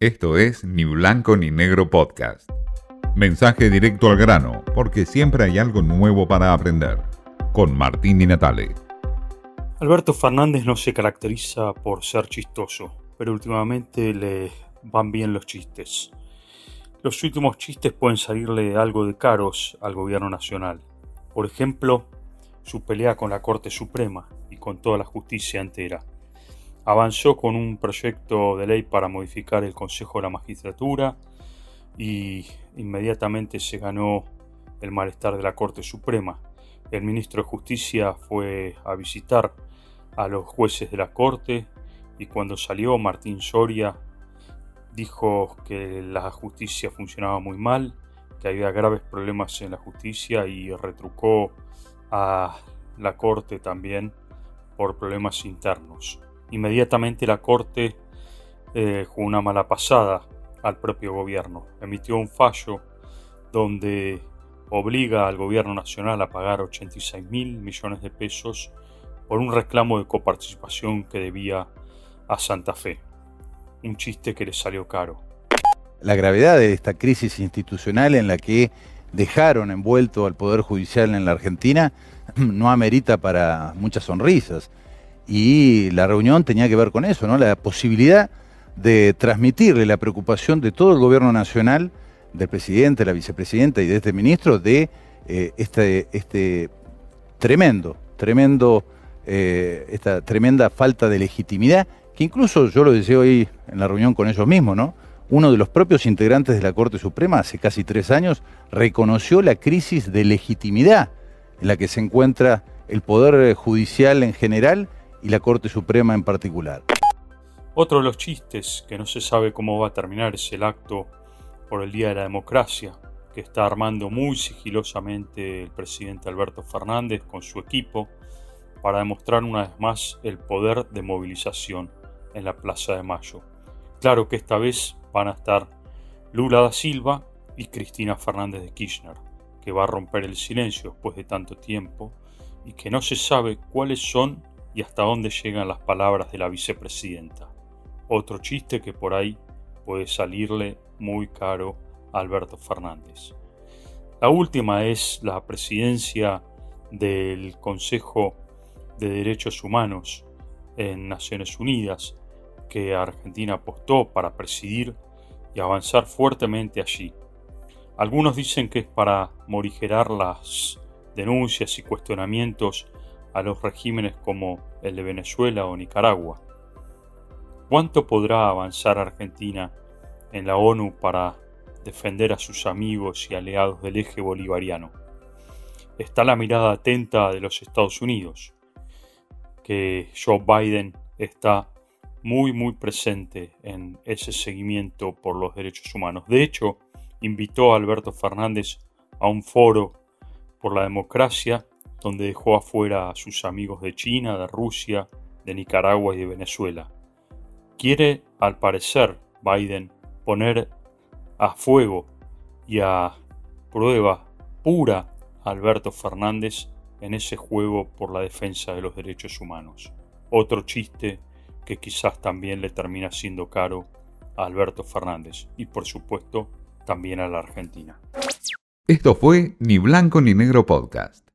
Esto es Ni Blanco ni Negro Podcast. Mensaje directo al grano, porque siempre hay algo nuevo para aprender. Con Martín y Natale. Alberto Fernández no se caracteriza por ser chistoso, pero últimamente le van bien los chistes. Los últimos chistes pueden salirle algo de caros al gobierno nacional. Por ejemplo, su pelea con la Corte Suprema y con toda la justicia entera avanzó con un proyecto de ley para modificar el Consejo de la Magistratura y inmediatamente se ganó el malestar de la Corte Suprema. El ministro de Justicia fue a visitar a los jueces de la Corte y cuando salió Martín Soria dijo que la justicia funcionaba muy mal, que había graves problemas en la justicia y retrucó a la Corte también por problemas internos. Inmediatamente la Corte eh, una mala pasada al propio gobierno. Emitió un fallo donde obliga al gobierno nacional a pagar 86 mil millones de pesos por un reclamo de coparticipación que debía a Santa Fe. Un chiste que le salió caro. La gravedad de esta crisis institucional en la que dejaron envuelto al Poder Judicial en la Argentina no amerita para muchas sonrisas y la reunión tenía que ver con eso, ¿no? La posibilidad de transmitirle la preocupación de todo el gobierno nacional, del presidente, la vicepresidenta y de este ministro, de eh, este, este tremendo, tremendo, eh, esta tremenda falta de legitimidad, que incluso yo lo decía hoy en la reunión con ellos mismos, ¿no? Uno de los propios integrantes de la Corte Suprema, hace casi tres años, reconoció la crisis de legitimidad en la que se encuentra el Poder Judicial en general y la Corte Suprema en particular. Otro de los chistes que no se sabe cómo va a terminar es el acto por el Día de la Democracia, que está armando muy sigilosamente el presidente Alberto Fernández con su equipo para demostrar una vez más el poder de movilización en la Plaza de Mayo. Claro que esta vez van a estar Lula da Silva y Cristina Fernández de Kirchner, que va a romper el silencio después de tanto tiempo y que no se sabe cuáles son y hasta dónde llegan las palabras de la vicepresidenta. Otro chiste que por ahí puede salirle muy caro a Alberto Fernández. La última es la presidencia del Consejo de Derechos Humanos en Naciones Unidas, que Argentina apostó para presidir y avanzar fuertemente allí. Algunos dicen que es para morigerar las denuncias y cuestionamientos a los regímenes como el de Venezuela o Nicaragua. ¿Cuánto podrá avanzar Argentina en la ONU para defender a sus amigos y aliados del eje bolivariano? Está la mirada atenta de los Estados Unidos, que Joe Biden está muy muy presente en ese seguimiento por los derechos humanos. De hecho, invitó a Alberto Fernández a un foro por la democracia donde dejó afuera a sus amigos de China, de Rusia, de Nicaragua y de Venezuela. Quiere, al parecer, Biden poner a fuego y a prueba pura a Alberto Fernández en ese juego por la defensa de los derechos humanos. Otro chiste que quizás también le termina siendo caro a Alberto Fernández y por supuesto también a la Argentina. Esto fue Ni Blanco ni Negro Podcast.